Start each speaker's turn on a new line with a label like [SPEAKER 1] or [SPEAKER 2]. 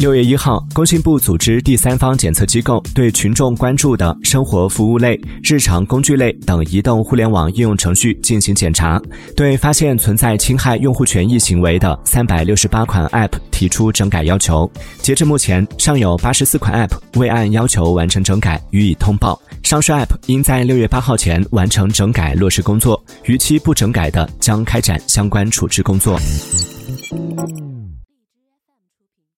[SPEAKER 1] 六月一号工信部组织第三方检测机构对群众关注的生活服务类日常工具类等移动互联网应用程序进行检查对发现存在侵害用户权益行为的三百六十八款 app 提出整改要求。截至目前尚有八十四款 app 未按要求完成整改予以通报。上述 app 应在六月八号前完成整改落实工作逾期不整改的将开展相关处置工作。